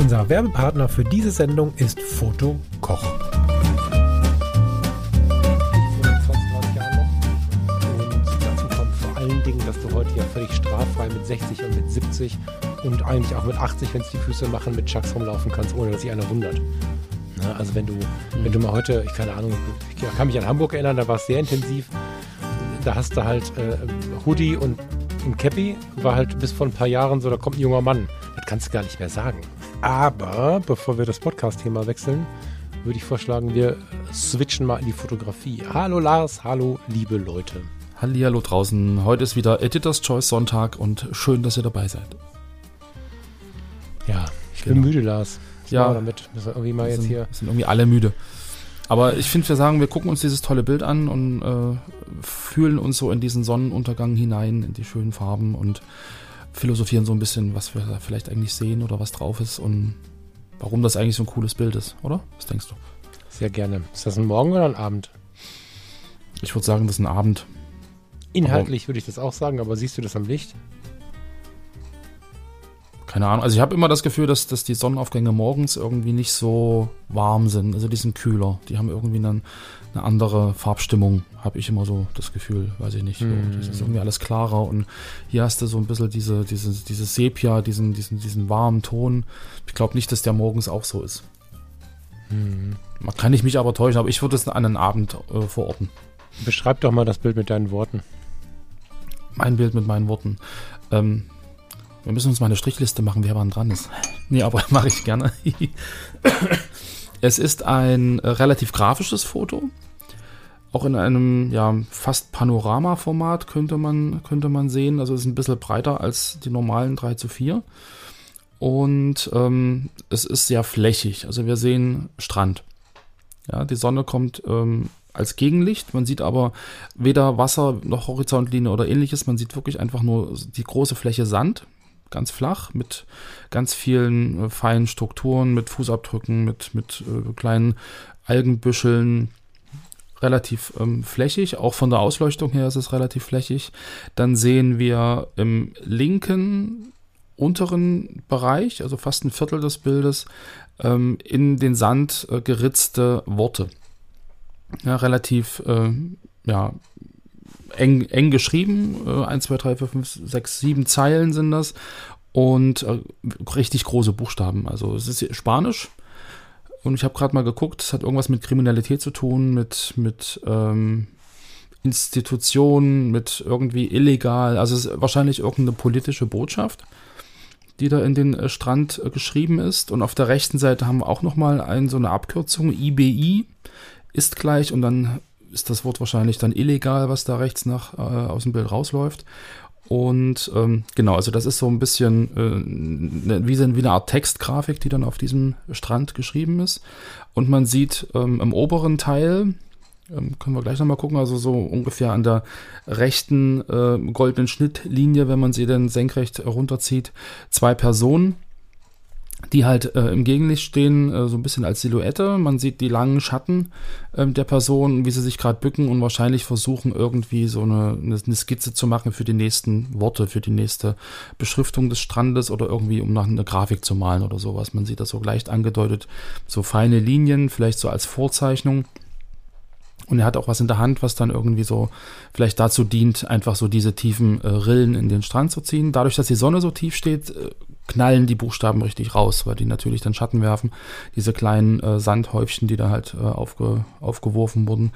Unser Werbepartner für diese Sendung ist Foto Koch. dass du heute ja völlig straffrei mit 60 und mit 70 und eigentlich auch mit 80, wenn es die Füße machen, mit Chucks rumlaufen kannst, ohne dass sich einer wundert. Na, also wenn du, wenn du mal heute, ich keine Ahnung, ich kann mich an Hamburg erinnern, da war es sehr intensiv. Da hast du halt äh, Hoodie und ein Cappy, war halt bis vor ein paar Jahren so, da kommt ein junger Mann. Das kannst du gar nicht mehr sagen. Aber bevor wir das Podcast-Thema wechseln, würde ich vorschlagen, wir switchen mal in die Fotografie. Hallo Lars, hallo liebe Leute. Hallihallo draußen. Heute ist wieder Editors Choice Sonntag und schön, dass ihr dabei seid. Ja, ich genau. bin müde, Lars. Was ja, damit. Wir irgendwie mal jetzt sind, hier. sind irgendwie alle müde. Aber ich finde, wir sagen, wir gucken uns dieses tolle Bild an und äh, fühlen uns so in diesen Sonnenuntergang hinein, in die schönen Farben und philosophieren so ein bisschen, was wir da vielleicht eigentlich sehen oder was drauf ist und warum das eigentlich so ein cooles Bild ist, oder? Was denkst du? Sehr gerne. Ist das ein Morgen oder ein Abend? Ich würde sagen, das ist ein Abend. Inhaltlich würde ich das auch sagen, aber siehst du das am Licht? Keine Ahnung. Also ich habe immer das Gefühl, dass, dass die Sonnenaufgänge morgens irgendwie nicht so warm sind. Also die sind kühler. Die haben irgendwie dann eine andere Farbstimmung, habe ich immer so das Gefühl, weiß ich nicht. Mm. Das ist irgendwie alles klarer und hier hast du so ein bisschen diese, diese, diese Sepia, diesen, diesen, diesen warmen Ton. Ich glaube nicht, dass der morgens auch so ist. Mm. Man kann ich mich aber täuschen, aber ich würde es an einen Abend äh, verorten. Beschreib doch mal das Bild mit deinen Worten mein Bild mit meinen Worten. Ähm, wir müssen uns mal eine Strichliste machen, wer wann dran ist. Nee, aber mache ich gerne. es ist ein äh, relativ grafisches Foto. Auch in einem ja, fast Panorama-Format könnte man, könnte man sehen. Also es ist ein bisschen breiter als die normalen 3 zu 4. Und ähm, es ist sehr flächig. Also wir sehen Strand. Ja, die Sonne kommt ähm, als Gegenlicht. Man sieht aber weder Wasser noch Horizontlinie oder ähnliches. Man sieht wirklich einfach nur die große Fläche Sand, ganz flach, mit ganz vielen äh, feinen Strukturen, mit Fußabdrücken, mit, mit äh, kleinen Algenbüscheln. Relativ ähm, flächig, auch von der Ausleuchtung her ist es relativ flächig. Dann sehen wir im linken unteren Bereich, also fast ein Viertel des Bildes, ähm, in den Sand äh, geritzte Worte ja, relativ äh, ja, eng, eng geschrieben. Äh, 1, 2, 3, 4, 5, 6, 7 Zeilen sind das. Und äh, richtig große Buchstaben. Also es ist Spanisch. Und ich habe gerade mal geguckt, es hat irgendwas mit Kriminalität zu tun, mit, mit ähm, Institutionen, mit irgendwie illegal. Also es ist wahrscheinlich irgendeine politische Botschaft die da in den äh, Strand äh, geschrieben ist. Und auf der rechten Seite haben wir auch nochmal so eine Abkürzung, IBI, ist gleich und dann ist das Wort wahrscheinlich dann illegal, was da rechts nach äh, aus dem Bild rausläuft. Und ähm, genau, also das ist so ein bisschen äh, ne, wie, wie eine Art Textgrafik, die dann auf diesem Strand geschrieben ist. Und man sieht ähm, im oberen Teil, ähm, können wir gleich nochmal gucken, also so ungefähr an der rechten äh, goldenen Schnittlinie, wenn man sie dann senkrecht runterzieht, zwei Personen die halt äh, im Gegenlicht stehen, äh, so ein bisschen als Silhouette. Man sieht die langen Schatten äh, der Person, wie sie sich gerade bücken und wahrscheinlich versuchen, irgendwie so eine, eine, Skizze zu machen für die nächsten Worte, für die nächste Beschriftung des Strandes oder irgendwie, um nach einer Grafik zu malen oder sowas. Man sieht das so leicht angedeutet, so feine Linien, vielleicht so als Vorzeichnung. Und er hat auch was in der Hand, was dann irgendwie so vielleicht dazu dient, einfach so diese tiefen äh, Rillen in den Strand zu ziehen. Dadurch, dass die Sonne so tief steht, äh, knallen die Buchstaben richtig raus, weil die natürlich dann Schatten werfen. Diese kleinen äh, Sandhäufchen, die da halt äh, aufge, aufgeworfen wurden.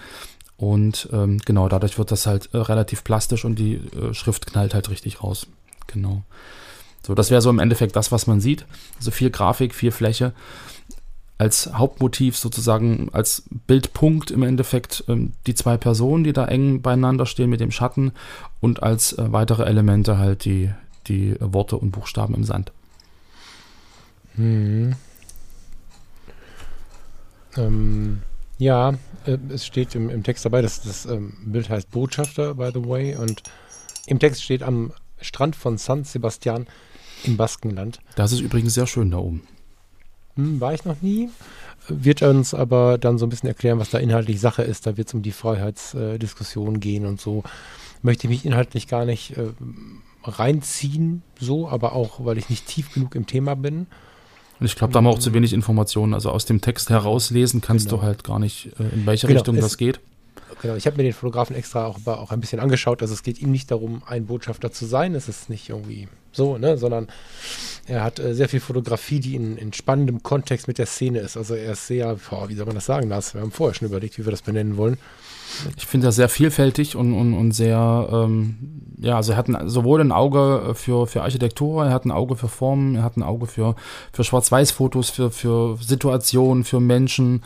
Und ähm, genau, dadurch wird das halt äh, relativ plastisch und die äh, Schrift knallt halt richtig raus. Genau. So, das wäre so im Endeffekt das, was man sieht. Also viel Grafik, viel Fläche. Als Hauptmotiv sozusagen, als Bildpunkt im Endeffekt ähm, die zwei Personen, die da eng beieinander stehen mit dem Schatten und als äh, weitere Elemente halt die, die Worte und Buchstaben im Sand. Hm. Ähm, ja, äh, es steht im, im Text dabei, dass das ähm, Bild heißt Botschafter, by the way, und im Text steht am Strand von San Sebastian im Baskenland. Das ist übrigens sehr schön da oben. Hm, war ich noch nie. Wird uns aber dann so ein bisschen erklären, was da inhaltlich Sache ist. Da wird es um die Freiheitsdiskussion äh, gehen und so. Möchte ich mich inhaltlich gar nicht äh, reinziehen, so, aber auch, weil ich nicht tief genug im Thema bin. Und ich glaube, da haben wir auch zu wenig Informationen. Also aus dem Text herauslesen kannst genau. du halt gar nicht, äh, in welche genau, Richtung das geht. Genau, ich habe mir den Fotografen extra auch, auch ein bisschen angeschaut. Also es geht ihm nicht darum, ein Botschafter zu sein. Es ist nicht irgendwie so, ne, sondern er hat äh, sehr viel Fotografie, die in, in, spannendem Kontext mit der Szene ist. Also er ist sehr, boah, wie soll man das sagen, Lars? Wir haben vorher schon überlegt, wie wir das benennen wollen. Ich finde das sehr vielfältig und, und, und sehr, ähm, ja, also er hat ein, sowohl ein Auge für, für Architektur, er hat ein Auge für Formen, er hat ein Auge für, für Schwarz-Weiß-Fotos, für, für Situationen, für Menschen.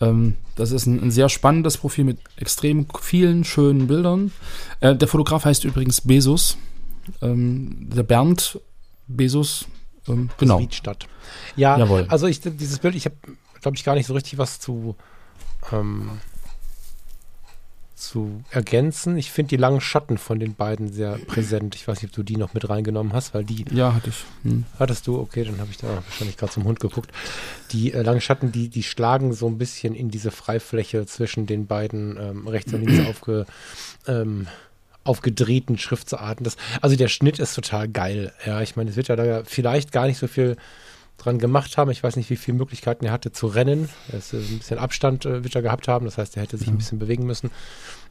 Ähm, das ist ein, ein, sehr spannendes Profil mit extrem vielen schönen Bildern. Äh, der Fotograf heißt übrigens Besus. Ähm, der Bernd Besus, ähm, genau. Wiedstadt. Ja, Jawohl. also ich, dieses Bild, ich habe, glaube ich, gar nicht so richtig was zu ähm, zu ergänzen. Ich finde die langen Schatten von den beiden sehr präsent. Ich weiß nicht, ob du die noch mit reingenommen hast, weil die. Ja, hatte ich. Hm. Hattest du? Okay, dann habe ich da wahrscheinlich gerade zum Hund geguckt. Die äh, langen Schatten, die, die schlagen so ein bisschen in diese Freifläche zwischen den beiden ähm, rechts und links aufge, ähm, aufgedrehten Schriftsarten. Das, also der Schnitt ist total geil. Ja, ich meine, es wird ja da vielleicht gar nicht so viel dran gemacht haben. Ich weiß nicht, wie viele Möglichkeiten er hatte zu rennen. Er ist, äh, ein bisschen Abstand äh, wird er gehabt haben. Das heißt, er hätte sich ein bisschen bewegen müssen.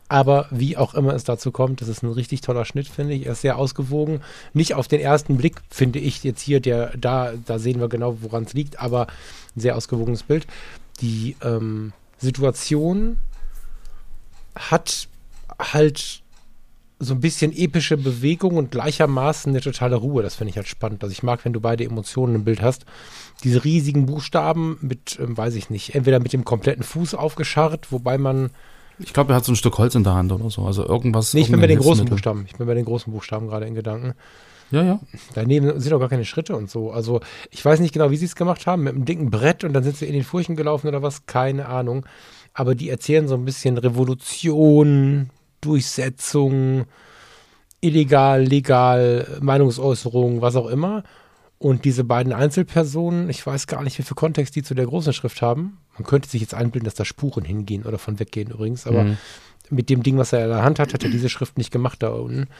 Aber wie auch immer es dazu kommt, das ist ein richtig toller Schnitt, finde ich. Er ist sehr ausgewogen. Nicht auf den ersten Blick, finde ich jetzt hier, der da, da sehen wir genau, woran es liegt, aber ein sehr ausgewogenes Bild. Die ähm, Situation hat halt so ein bisschen epische Bewegung und gleichermaßen eine totale Ruhe. Das finde ich halt spannend. Also ich mag, wenn du beide Emotionen im Bild hast. Diese riesigen Buchstaben mit, ähm, weiß ich nicht, entweder mit dem kompletten Fuß aufgescharrt, wobei man. Ich glaube, er hat so ein Stück Holz in der Hand oder so. Also irgendwas. Nee, ich bin bei den großen Buchstaben. Ich bin bei den großen Buchstaben gerade in Gedanken. Ja, ja. Daneben sind auch gar keine Schritte und so. Also ich weiß nicht genau, wie sie es gemacht haben. Mit einem dicken Brett und dann sind sie in den Furchen gelaufen oder was. Keine Ahnung. Aber die erzählen so ein bisschen Revolution, Durchsetzung, illegal, legal, Meinungsäußerung, was auch immer. Und diese beiden Einzelpersonen, ich weiß gar nicht, wie viel Kontext die zu der großen Schrift haben. Man könnte sich jetzt einbilden, dass da Spuren hingehen oder von weggehen übrigens, aber mhm. mit dem Ding, was er in der Hand hat, hat er diese Schrift nicht gemacht da unten.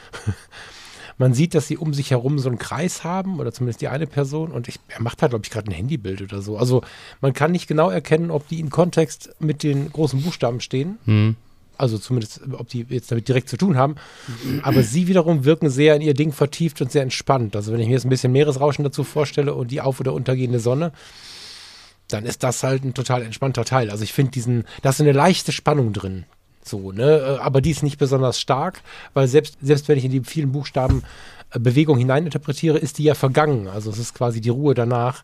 Man sieht, dass sie um sich herum so einen Kreis haben oder zumindest die eine Person und ich, er macht halt, glaube ich, gerade ein Handybild oder so. Also man kann nicht genau erkennen, ob die in Kontext mit den großen Buchstaben stehen. Mhm also zumindest, ob die jetzt damit direkt zu tun haben. Aber sie wiederum wirken sehr in ihr Ding vertieft und sehr entspannt. Also wenn ich mir jetzt ein bisschen Meeresrauschen dazu vorstelle und die auf- oder untergehende Sonne, dann ist das halt ein total entspannter Teil. Also ich finde diesen, da ist eine leichte Spannung drin. So, ne? Aber die ist nicht besonders stark, weil selbst, selbst wenn ich in die vielen Buchstaben äh, Bewegung hineininterpretiere, ist die ja vergangen. Also es ist quasi die Ruhe danach.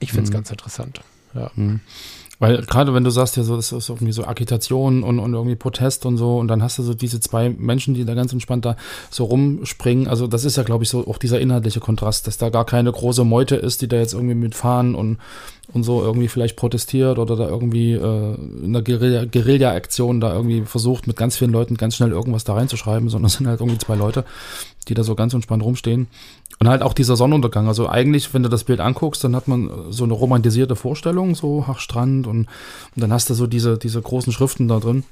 Ich finde es mhm. ganz interessant. Ja. Mhm. Weil gerade wenn du sagst, ja, so, das ist irgendwie so Agitation und, und irgendwie Protest und so, und dann hast du so diese zwei Menschen, die da ganz entspannt da so rumspringen. Also, das ist ja, glaube ich, so auch dieser inhaltliche Kontrast, dass da gar keine große Meute ist, die da jetzt irgendwie mitfahren und, und so irgendwie vielleicht protestiert oder da irgendwie äh, in der Guerilla-Aktion da irgendwie versucht, mit ganz vielen Leuten ganz schnell irgendwas da reinzuschreiben, sondern es sind halt irgendwie zwei Leute, die da so ganz entspannt rumstehen. Und halt auch dieser Sonnenuntergang. Also eigentlich, wenn du das Bild anguckst, dann hat man so eine romantisierte Vorstellung, so ach Strand und, und dann hast du so diese, diese großen Schriften da drin.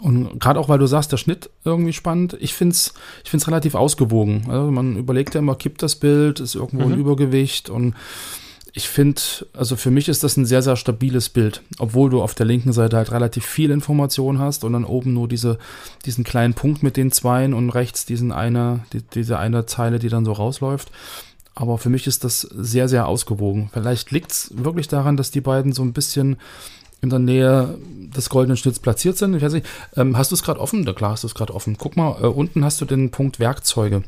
Und gerade auch, weil du sagst, der Schnitt irgendwie spannend. Ich finde es ich find's relativ ausgewogen. Also man überlegt ja immer, kippt das Bild, ist irgendwo mhm. ein Übergewicht und ich finde, also für mich ist das ein sehr, sehr stabiles Bild, obwohl du auf der linken Seite halt relativ viel Information hast und dann oben nur diese, diesen kleinen Punkt mit den Zweien und rechts diesen eine, die, diese eine Zeile, die dann so rausläuft. Aber für mich ist das sehr, sehr ausgewogen. Vielleicht liegt es wirklich daran, dass die beiden so ein bisschen in der Nähe des goldenen Schnitts platziert sind. Ich weiß nicht, ähm, hast du es gerade offen? Da klar hast du es gerade offen. Guck mal, äh, unten hast du den Punkt Werkzeuge.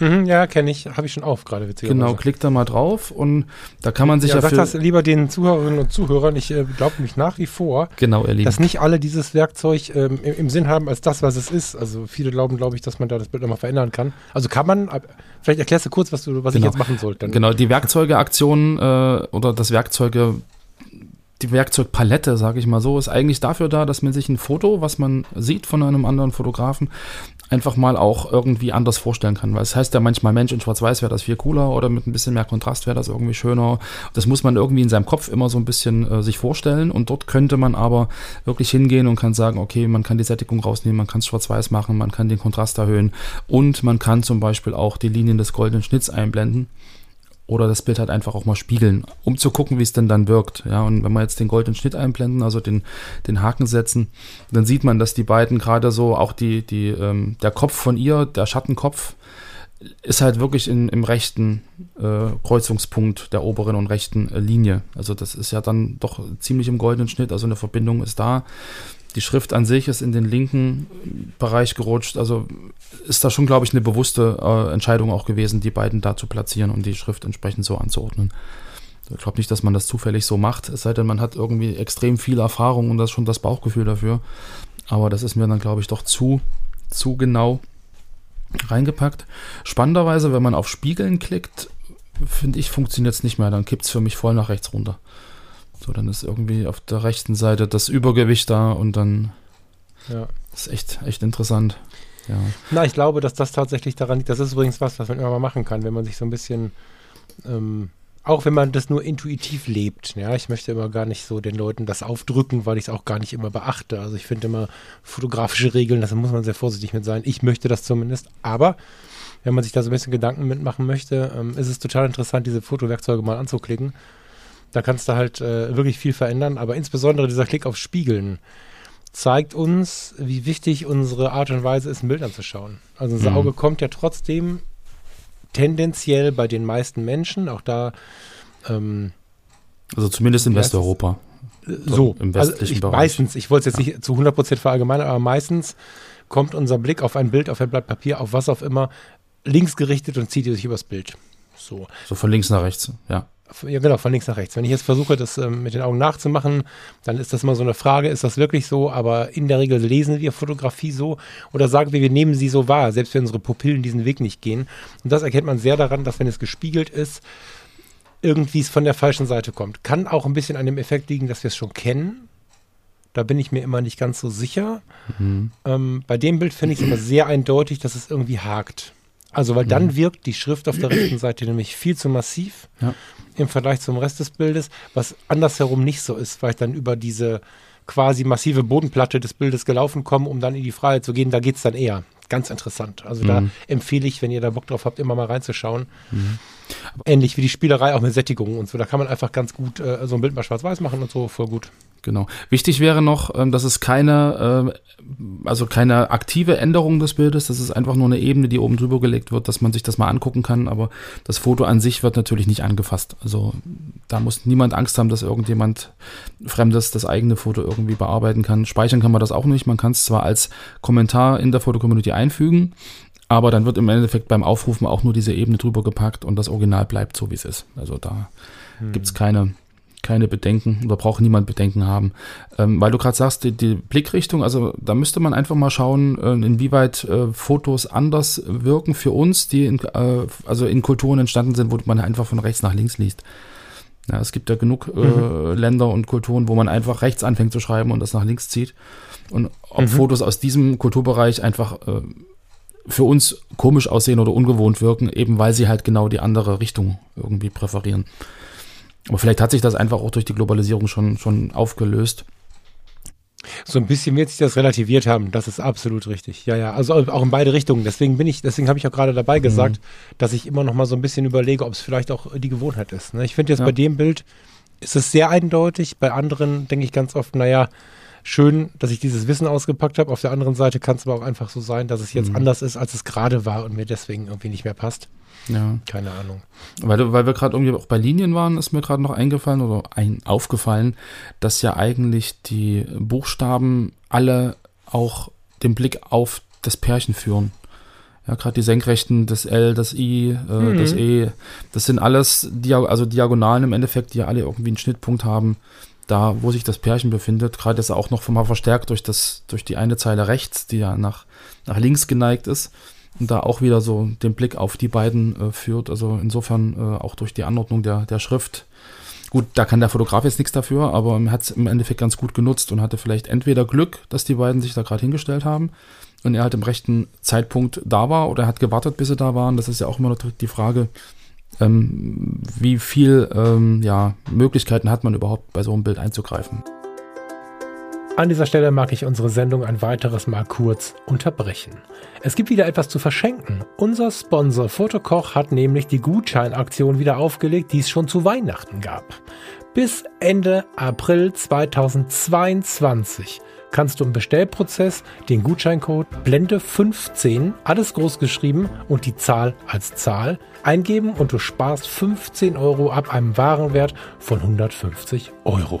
Mhm, ja, kenne ich. Habe ich schon auf gerade, witzigerweise. Genau, klickt da mal drauf und da kann man sich ja, ja das lieber den Zuhörerinnen und Zuhörern. Ich äh, glaube mich nach wie vor, Genau, dass nicht alle dieses Werkzeug ähm, im, im Sinn haben als das, was es ist. Also viele glauben, glaube ich, dass man da das Bild nochmal verändern kann. Also kann man, vielleicht erklärst du kurz, was, du, was ich Genau. jetzt machen soll. Dann. Genau, die Werkzeugeaktion äh, oder das Werkzeuge, die Werkzeugpalette, sage ich mal so, ist eigentlich dafür da, dass man sich ein Foto, was man sieht von einem anderen Fotografen, einfach mal auch irgendwie anders vorstellen kann. Weil es heißt ja manchmal, Mensch, in Schwarz-Weiß wäre das viel cooler oder mit ein bisschen mehr Kontrast wäre das irgendwie schöner. Das muss man irgendwie in seinem Kopf immer so ein bisschen äh, sich vorstellen und dort könnte man aber wirklich hingehen und kann sagen, okay, man kann die Sättigung rausnehmen, man kann es schwarz-weiß machen, man kann den Kontrast erhöhen und man kann zum Beispiel auch die Linien des goldenen Schnitts einblenden oder das Bild halt einfach auch mal spiegeln, um zu gucken, wie es denn dann wirkt. Ja, und wenn wir jetzt den goldenen Schnitt einblenden, also den, den Haken setzen, dann sieht man, dass die beiden gerade so, auch die, die, ähm, der Kopf von ihr, der Schattenkopf, ist halt wirklich in, im rechten äh, Kreuzungspunkt der oberen und rechten äh, Linie. Also das ist ja dann doch ziemlich im goldenen Schnitt, also eine Verbindung ist da. Die Schrift an sich ist in den linken Bereich gerutscht. Also ist da schon, glaube ich, eine bewusste äh, Entscheidung auch gewesen, die beiden da zu platzieren und die Schrift entsprechend so anzuordnen. Ich glaube nicht, dass man das zufällig so macht, es sei denn, man hat irgendwie extrem viel Erfahrung und das schon das Bauchgefühl dafür. Aber das ist mir dann, glaube ich, doch zu, zu genau reingepackt. Spannenderweise, wenn man auf Spiegeln klickt, finde ich, funktioniert es nicht mehr. Dann kippt es für mich voll nach rechts runter. So, dann ist irgendwie auf der rechten Seite das Übergewicht da und dann Ja. ist echt, echt interessant. Ja. Na, ich glaube, dass das tatsächlich daran liegt. Das ist übrigens was, was man immer mal machen kann, wenn man sich so ein bisschen, ähm, auch wenn man das nur intuitiv lebt. Ja, ich möchte immer gar nicht so den Leuten das aufdrücken, weil ich es auch gar nicht immer beachte. Also ich finde immer fotografische Regeln, da muss man sehr vorsichtig mit sein. Ich möchte das zumindest. Aber wenn man sich da so ein bisschen Gedanken mitmachen möchte, ähm, ist es total interessant, diese Fotowerkzeuge mal anzuklicken. Da kannst du halt äh, wirklich viel verändern, aber insbesondere dieser Klick auf Spiegeln zeigt uns, wie wichtig unsere Art und Weise ist, ein Bild anzuschauen. Also unser Mhm. Auge kommt ja trotzdem tendenziell bei den meisten Menschen, auch da ähm, Also zumindest in Ja, es Westeuropa. so. im also westlichen ich, Bereich. Meistens, ich wollte es jetzt nicht zu 100% verallgemeinern, aber meistens kommt unser Blick auf ein Bild, auf ein Blatt Papier, auf was auch immer, links gerichtet und zieht sich übers Bild. So. So von links nach rechts, ja. Ja, genau, von links nach rechts. Wenn ich jetzt versuche, das ähm, mit den Augen nachzumachen, dann ist das mal so eine Frage, ist das wirklich so? Aber in der Regel lesen wir Fotografie so oder sagen wir, wir nehmen sie so wahr, selbst wenn unsere Pupillen diesen Weg nicht gehen. Und das erkennt man sehr daran, dass wenn es gespiegelt ist, irgendwie es von der falschen Seite kommt. Kann auch ein bisschen an dem Effekt liegen, dass wir es schon kennen. Da bin ich mir immer nicht ganz so sicher. Mhm. Ähm, bei dem Bild finde ich es aber sehr eindeutig, dass es irgendwie hakt. Also, weil dann wirkt die Schrift auf der rechten Seite nämlich viel zu massiv Ja. im Vergleich zum Rest des Bildes, was andersherum nicht so ist, weil ich dann über diese quasi massive Bodenplatte des Bildes gelaufen komme, um dann in die Freiheit zu gehen. Da geht es dann eher. Ganz interessant. Also da Mhm. empfehle ich, wenn ihr da Bock drauf habt, immer mal reinzuschauen. Ähnlich wie die Spielerei auch mit Sättigung und so. Da kann man einfach ganz gut äh, so ein Bild mal schwarz-weiß machen und so, voll gut. Genau. Wichtig wäre noch, ähm, dass es keine, äh, also keine aktive Änderung des Bildes, das ist einfach nur eine Ebene, die oben drüber gelegt wird, dass man sich das mal angucken kann, aber das Foto an sich wird natürlich nicht angefasst. Also da muss niemand Angst haben, dass irgendjemand Fremdes das eigene Foto irgendwie bearbeiten kann. Speichern kann man das auch nicht. Man kann es zwar als Kommentar in der Fotocommunity einfügen, aber dann wird im Endeffekt beim Aufrufen auch nur diese Ebene drüber gepackt und das Original bleibt so, wie es ist. Also da gibt's keine, keine Bedenken oder braucht niemand Bedenken haben. Ähm, weil du gerade sagst, die, die Blickrichtung, also da müsste man einfach mal schauen, äh, inwieweit äh, Fotos anders wirken für uns, die in, äh, also in Kulturen entstanden sind, wo man einfach von rechts nach links liest. Ja, es gibt ja genug äh, Länder und Kulturen, wo man einfach rechts anfängt zu schreiben und das nach links zieht. Und ob Fotos aus diesem Kulturbereich einfach äh, für uns komisch aussehen oder ungewohnt wirken, eben weil sie halt genau die andere Richtung irgendwie präferieren. Aber vielleicht hat sich das einfach auch durch die Globalisierung schon, schon aufgelöst. So ein bisschen wird sich das relativiert haben. Das ist absolut richtig. Ja, ja. Also auch in beide Richtungen. Deswegen bin ich, deswegen habe ich auch gerade dabei gesagt, dass ich immer noch mal so ein bisschen überlege, ob es vielleicht auch die Gewohnheit ist. Ne? Ich finde jetzt Ja. bei dem Bild ist es sehr eindeutig. Bei anderen denke ich ganz oft, naja, schön, dass ich dieses Wissen ausgepackt habe. Auf der anderen Seite kann es aber auch einfach so sein, dass es jetzt anders ist, als es gerade war und mir deswegen irgendwie nicht mehr passt. Ja. Keine Ahnung. Weil, weil wir gerade irgendwie auch bei Linien waren, ist mir gerade noch eingefallen oder ein, aufgefallen, dass ja eigentlich die Buchstaben alle auch den Blick auf das Pärchen führen. Ja, gerade die Senkrechten, das L, das I, äh, das E, das sind alles also Diagonalen im Endeffekt, die ja alle irgendwie einen Schnittpunkt haben, da wo sich das Pärchen befindet. Gerade ist er auch noch mal verstärkt durch, das, durch die eine Zeile rechts, die ja nach, nach links geneigt ist. Und da auch wieder so den Blick auf die beiden äh, führt. Also insofern äh, auch durch die Anordnung der, der Schrift. Gut, da kann der Fotograf jetzt nichts dafür, aber er hat es im Endeffekt ganz gut genutzt und hatte vielleicht entweder Glück, dass die beiden sich da gerade hingestellt haben und er halt im rechten Zeitpunkt da war oder er hat gewartet, bis sie da waren. Das ist ja auch immer noch die Frage, ähm, wie viel ähm, ja, Möglichkeiten hat man überhaupt bei so einem Bild einzugreifen. An dieser Stelle mag ich unsere Sendung ein weiteres Mal kurz unterbrechen. Es gibt wieder etwas zu verschenken. Unser Sponsor Fotokoch hat nämlich die Gutscheinaktion wieder aufgelegt, die es schon zu Weihnachten gab. Bis Ende April 2022 kannst du im Bestellprozess den Gutscheincode Blende15, alles groß geschrieben und die Zahl als Zahl eingeben und du sparst 15 Euro ab einem Warenwert von 150 Euro.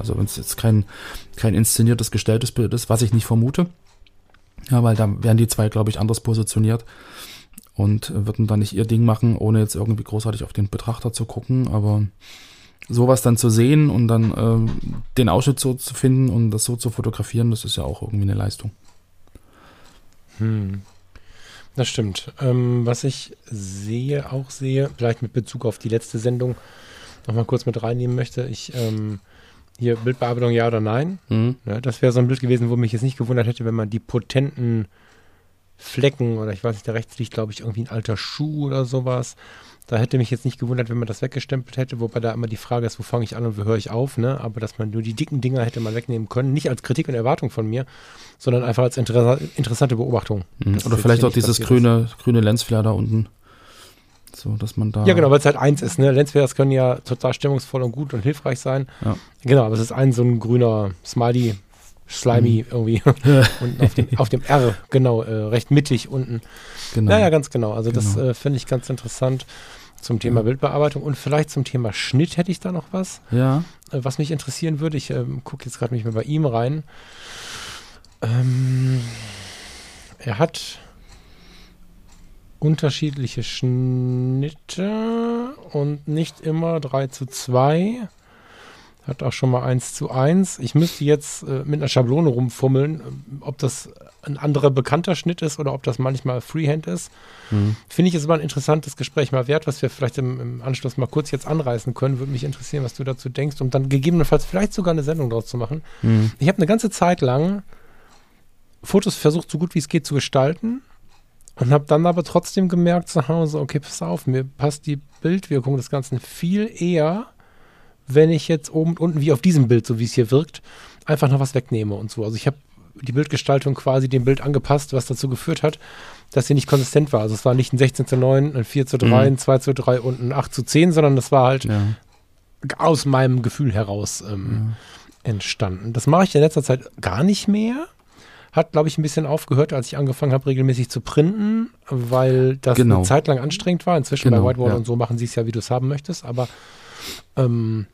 Also wenn es jetzt kein, kein inszeniertes, gestelltes Bild ist, was ich nicht vermute. Ja, weil da werden die zwei, glaube ich, anders positioniert und würden dann nicht ihr Ding machen, ohne jetzt irgendwie großartig auf den Betrachter zu gucken. Aber sowas dann zu sehen und dann äh, den Ausschnitt so zu finden und das so zu fotografieren, das ist ja auch irgendwie eine Leistung. Hm. Das stimmt. Ähm, was ich sehe, auch sehe, vielleicht mit Bezug auf die letzte Sendung nochmal kurz mit reinnehmen möchte, ich ähm, hier Bildbearbeitung ja oder nein. Mhm. Ja, das wäre so ein Bild gewesen, wo mich jetzt nicht gewundert hätte, wenn man die potenten Flecken oder ich weiß nicht, da rechts liegt, glaube ich, irgendwie ein alter Schuh oder sowas. Da hätte mich jetzt nicht gewundert, wenn man das weggestempelt hätte, wobei da immer die Frage ist, wo fange ich an und wo höre ich auf, ne? Aber dass man nur die dicken Dinger hätte mal wegnehmen können, nicht als Kritik und Erwartung von mir, sondern einfach als interessa interessante Beobachtung. Mhm. Oder vielleicht auch dieses grüne, grüne Lensflare da unten. So, dass man da. Ja, genau, weil es halt eins ist, ne? Lensflares können ja total stimmungsvoll und gut und hilfreich sein. Ja. Genau, aber es ist ein so ein grüner Smiley, slimy Mhm. irgendwie. und auf dem, auf dem R, genau, äh, recht mittig unten. Genau. Naja, ganz genau. Also das Genau. äh, finde ich ganz interessant zum Thema Ja. Bildbearbeitung und vielleicht zum Thema Schnitt hätte ich da noch was, ja. äh, was mich interessieren würde. Ich ähm, gucke jetzt gerade nicht mehr bei ihm rein. Ähm, er hat unterschiedliche Schnitte und nicht immer 3 zu 2. Hat auch schon mal 1 zu 1. Ich müsste jetzt äh, mit einer Schablone rumfummeln, ähm, ob das ein anderer bekannter Schnitt ist oder ob das manchmal Freehand ist. Mhm. Finde ich, es war ein interessantes Gespräch mal wert, was wir vielleicht im, im Anschluss mal kurz jetzt anreißen können. Würde mich interessieren, was du dazu denkst, um dann gegebenenfalls vielleicht sogar eine Sendung draus zu machen. Mhm. Ich habe eine ganze Zeit lang Fotos versucht, so gut wie es geht zu gestalten und habe dann aber trotzdem gemerkt zu Hause, okay, pass auf, mir passt die Bildwirkung des Ganzen viel eher, wenn ich jetzt oben und unten, wie auf diesem Bild, so wie es hier wirkt, einfach noch was wegnehme und so. Also ich habe die Bildgestaltung quasi dem Bild angepasst, was dazu geführt hat, dass sie nicht konsistent war. Also es war nicht ein 16 zu 9, ein 4 zu 3, Mhm. ein 2 zu 3 und ein 8 zu 10, sondern das war halt Ja. aus meinem Gefühl heraus ähm, entstanden. Das mache ich in letzter Zeit gar nicht mehr. Hat, glaube ich, ein bisschen aufgehört, als ich angefangen habe, regelmäßig zu printen, weil das Genau. eine Zeit lang anstrengend war. Inzwischen Genau, bei Whitewall ja. und so machen sie es ja, wie du es haben möchtest. Aber ähm,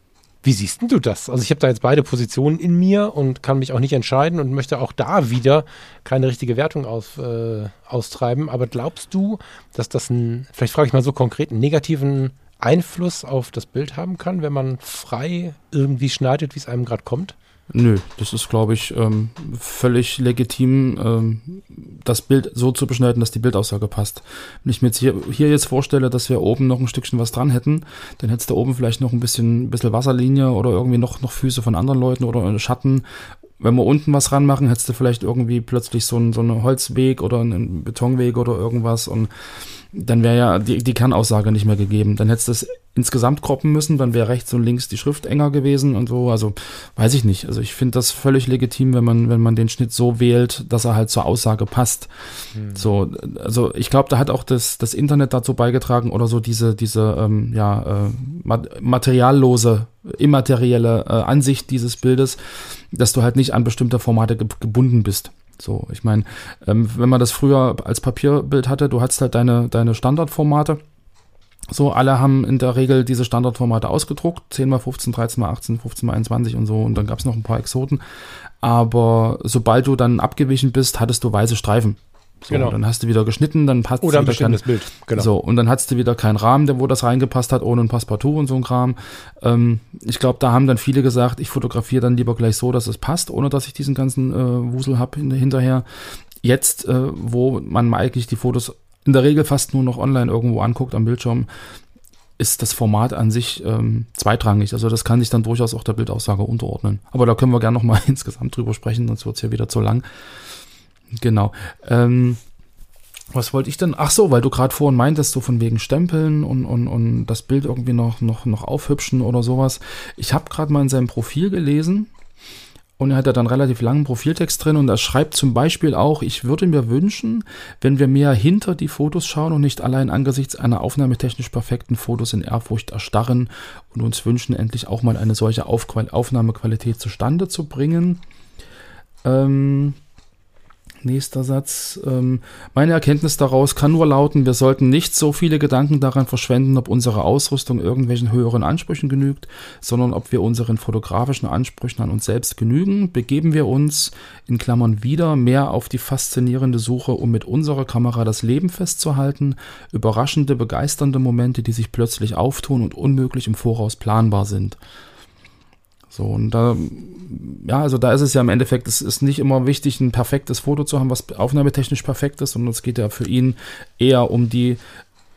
wie siehst denn du das? Also ich habe da jetzt beide Positionen in mir und kann mich auch nicht entscheiden und möchte auch da wieder keine richtige Wertung aus, äh, austreiben. Aber glaubst du, dass das einen, vielleicht frage ich mal so konkret, einen negativen Einfluss auf das Bild haben kann, wenn man frei irgendwie schneidet, wie es einem gerade kommt? Nö, das ist, glaube ich, ähm, völlig legitim, ähm, das Bild so zu beschneiden, dass die Bildaussage passt. Wenn ich mir jetzt hier, hier jetzt vorstelle, dass wir oben noch ein Stückchen was dran hätten, dann hättest du oben vielleicht noch ein bisschen, bisschen Wasserlinie oder irgendwie noch, noch Füße von anderen Leuten oder Schatten. Wenn wir unten was ranmachen, hättest du vielleicht irgendwie plötzlich so einen, so einen Holzweg oder einen Betonweg oder irgendwas und dann wäre ja die, die Kernaussage nicht mehr gegeben. Dann hättest du es insgesamt kroppen müssen, dann wäre rechts und links die Schrift enger gewesen und so. Also weiß ich nicht. Also ich finde das völlig legitim, wenn man, wenn man den Schnitt so wählt, dass er halt zur Aussage passt. Hm. So, also ich glaube, da hat auch das, das Internet dazu beigetragen oder so diese, diese ähm, ja, äh, materiallose, immaterielle äh, Ansicht dieses Bildes, dass du halt nicht an bestimmte Formate ge gebunden bist. So, ich meine, ähm, wenn man das früher als Papierbild hatte, du hattest halt deine, deine Standardformate. So, alle haben in der Regel diese Standardformate ausgedruckt, 10 x 15, 13 x 18, 15 x 21 und so, und dann gab es noch ein paar Exoten. Aber sobald du dann abgewichen bist, hattest du weiße Streifen. So, genau. Dann hast du wieder geschnitten, dann passt Oder ein bestimmtes kein, Bild. Genau. So, und dann hattest du wieder keinen Rahmen, der, wo das reingepasst hat, ohne ein Passepartout und so ein Kram. Ähm, ich glaube, da haben dann viele gesagt, ich fotografiere dann lieber gleich so, dass es passt, ohne dass ich diesen ganzen äh, Wusel habe hinterher. Jetzt, äh, wo man eigentlich die Fotos in der Regel fast nur noch online irgendwo anguckt am Bildschirm, ist das Format an sich ähm, zweitrangig. Also das kann sich dann durchaus auch der Bildaussage unterordnen. Aber da können wir gerne nochmal insgesamt drüber sprechen, sonst wird es ja wieder zu lang. Genau. Ähm, was wollte ich denn? Ach so, weil du gerade vorhin meintest, so von wegen Stempeln und, und, und das Bild irgendwie noch, noch, noch aufhübschen oder sowas. Ich habe gerade mal in seinem Profil gelesen, und er hat da dann relativ langen Profiltext drin und er schreibt zum Beispiel auch, ich würde mir wünschen, wenn wir mehr hinter die Fotos schauen und nicht allein angesichts einer aufnahmetechnisch perfekten Fotos in Ehrfurcht erstarren und uns wünschen, endlich auch mal eine solche Aufnahmequalität zustande zu bringen. Ähm, Nächster Satz. Ähm, meine Erkenntnis daraus kann nur lauten, wir sollten nicht so viele Gedanken daran verschwenden, ob unsere Ausrüstung irgendwelchen höheren Ansprüchen genügt, sondern ob wir unseren fotografischen Ansprüchen an uns selbst genügen. Begeben wir uns in Klammern wieder mehr auf die faszinierende Suche, um mit unserer Kamera das Leben festzuhalten, überraschende, begeisternde Momente, die sich plötzlich auftun und unmöglich im Voraus planbar sind. So, und da, ja, also da ist es ja im Endeffekt, es ist nicht immer wichtig, ein perfektes Foto zu haben, was aufnahmetechnisch perfekt ist, sondern es geht ja für ihn eher um die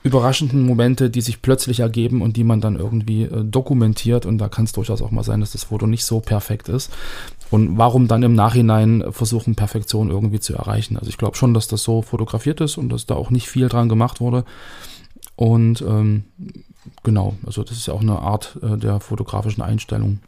überraschenden Momente, die sich plötzlich ergeben und die man dann irgendwie äh, dokumentiert. Und da kann es durchaus auch mal sein, dass das Foto nicht so perfekt ist. Und warum dann im Nachhinein versuchen, Perfektion irgendwie zu erreichen? Also ich glaube schon, dass das so fotografiert ist und dass da auch nicht viel dran gemacht wurde. Und ähm, genau, also das ist ja auch eine Art äh, der fotografischen Einstellung.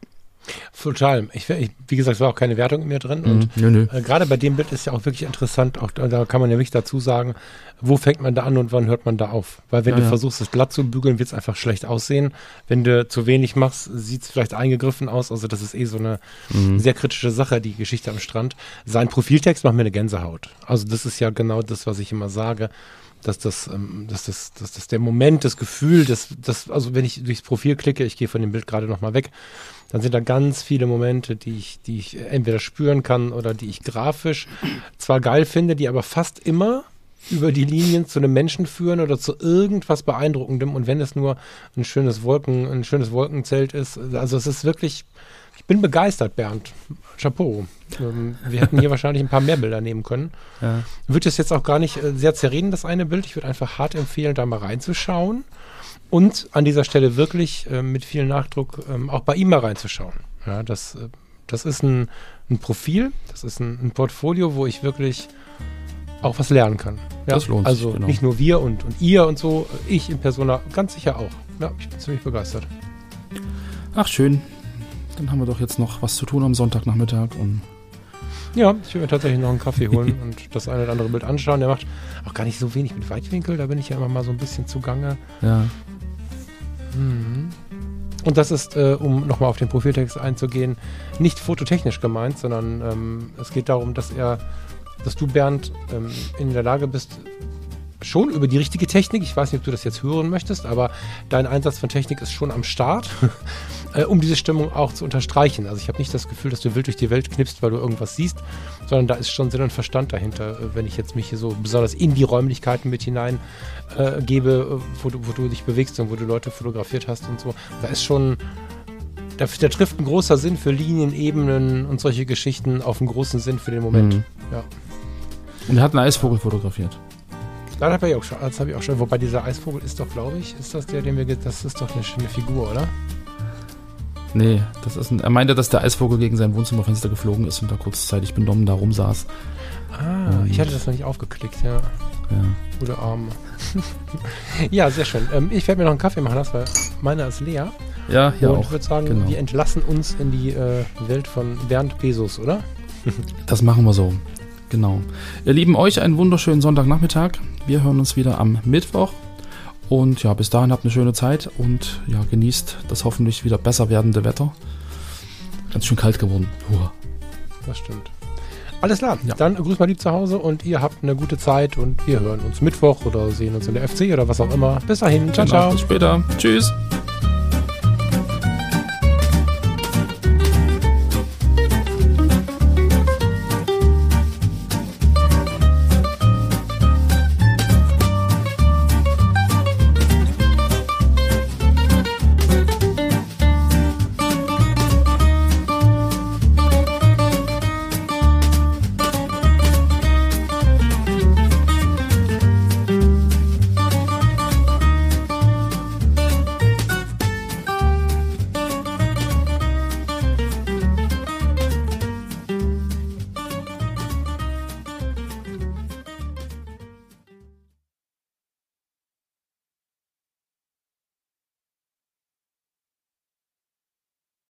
Total. Ich, ich, wie gesagt, es war auch keine Wertung in mir drin. Und nö, nö. Äh, gerade bei dem Bild ist ja auch wirklich interessant, auch da kann man ja wirklich dazu sagen, wo fängt man da an und wann hört man da auf? Weil wenn ja, du ja. versuchst, das glatt zu bügeln, wird es einfach schlecht aussehen. Wenn du zu wenig machst, sieht es vielleicht eingegriffen aus. Also das ist eh so eine mhm. sehr kritische Sache, die Geschichte am Strand. Sein Profiltext macht mir eine Gänsehaut. Also das ist ja genau das, was ich immer sage dass das, ähm, dass das, dass das der Moment, das Gefühl, das, das, also wenn ich durchs Profil klicke, ich gehe von dem Bild gerade nochmal weg, dann sind da ganz viele Momente, die ich, die ich entweder spüren kann oder die ich grafisch zwar geil finde, die aber fast immer über die Linien zu einem Menschen führen oder zu irgendwas Beeindruckendem und wenn es nur ein schönes Wolken, ein schönes Wolkenzelt ist, also es ist wirklich, ich bin begeistert, Bernd. Chapeau. Ähm, wir hätten hier wahrscheinlich ein paar mehr Bilder nehmen können. Ja. Würde es jetzt auch gar nicht äh, sehr zerreden, das eine Bild. Ich würde einfach hart empfehlen, da mal reinzuschauen. Und an dieser Stelle wirklich äh, mit viel Nachdruck ähm, auch bei ihm mal reinzuschauen. Ja, das, äh, das ist ein, ein, Profil, das ist ein, ein, Portfolio, wo ich wirklich auch was lernen kann. Ja? Das lohnt also sich. Also genau. nicht nur wir und, und ihr und so, ich in Persona ganz sicher auch. Ja, ich bin ziemlich begeistert. Ach, schön. Dann haben wir doch jetzt noch was zu tun am Sonntagnachmittag und ja, ich will mir tatsächlich noch einen Kaffee holen und das eine oder andere Bild anschauen. Der macht auch gar nicht so wenig mit Weitwinkel, da bin ich ja immer mal so ein bisschen zugange. Ja. Und das ist, äh, um nochmal auf den Profiltext einzugehen, nicht fototechnisch gemeint, sondern ähm, es geht darum, dass er, dass du, Bernd, ähm, in der Lage bist, schon über die richtige Technik, ich weiß nicht, ob du das jetzt hören möchtest, aber dein Einsatz von Technik ist schon am Start, äh, um diese Stimmung auch zu unterstreichen. Also ich habe nicht das Gefühl, dass du wild durch die Welt knipst, weil du irgendwas siehst, sondern da ist schon Sinn und Verstand dahinter, äh, wenn ich jetzt mich hier so besonders in die Räumlichkeiten mit hinein äh, gebe, äh, wo du, wo du dich bewegst und wo du Leute fotografiert hast und so. Da ist schon da, da, trifft ein großer Sinn für Linien, Ebenen und solche Geschichten auf einen großen Sinn für den Moment. Mhm. Ja. Und er hat einen Eisvogel fotografiert. Das habe ich auch schon. Das habe ich auch schon. Wobei dieser Eisvogel ist doch, glaube ich, ist das der, den wir. Das ist doch eine schöne Figur, oder? Nee, das ist ein, er meinte, dass der Eisvogel gegen sein Wohnzimmerfenster geflogen ist und da kurzzeitig benommen da rumsaß. Ah, ich hatte das noch nicht aufgeklickt, ja. Ja. Gute Arme. ja, sehr schön. Ähm, ich werde mir noch einen Kaffee machen, das, weil meiner ist leer. Ja, hier und ich würde sagen, genau. wir entlassen uns in die äh, Welt von Bernd Bezos, oder? Das machen wir so. Genau. Ihr Lieben, euch einen wunderschönen Sonntagnachmittag. Wir hören uns wieder am Mittwoch. Und ja, bis dahin habt eine schöne Zeit und ja, genießt das hoffentlich wieder besser werdende Wetter. Ganz schön kalt geworden. Hua. Das stimmt. Alles klar, Ja. dann grüß mal lieb zu Hause und ihr habt eine gute Zeit und wir hören uns Mittwoch oder sehen uns in der FC oder was auch immer. Bis dahin, ciao, Genau, ciao. Bis später. Tschüss.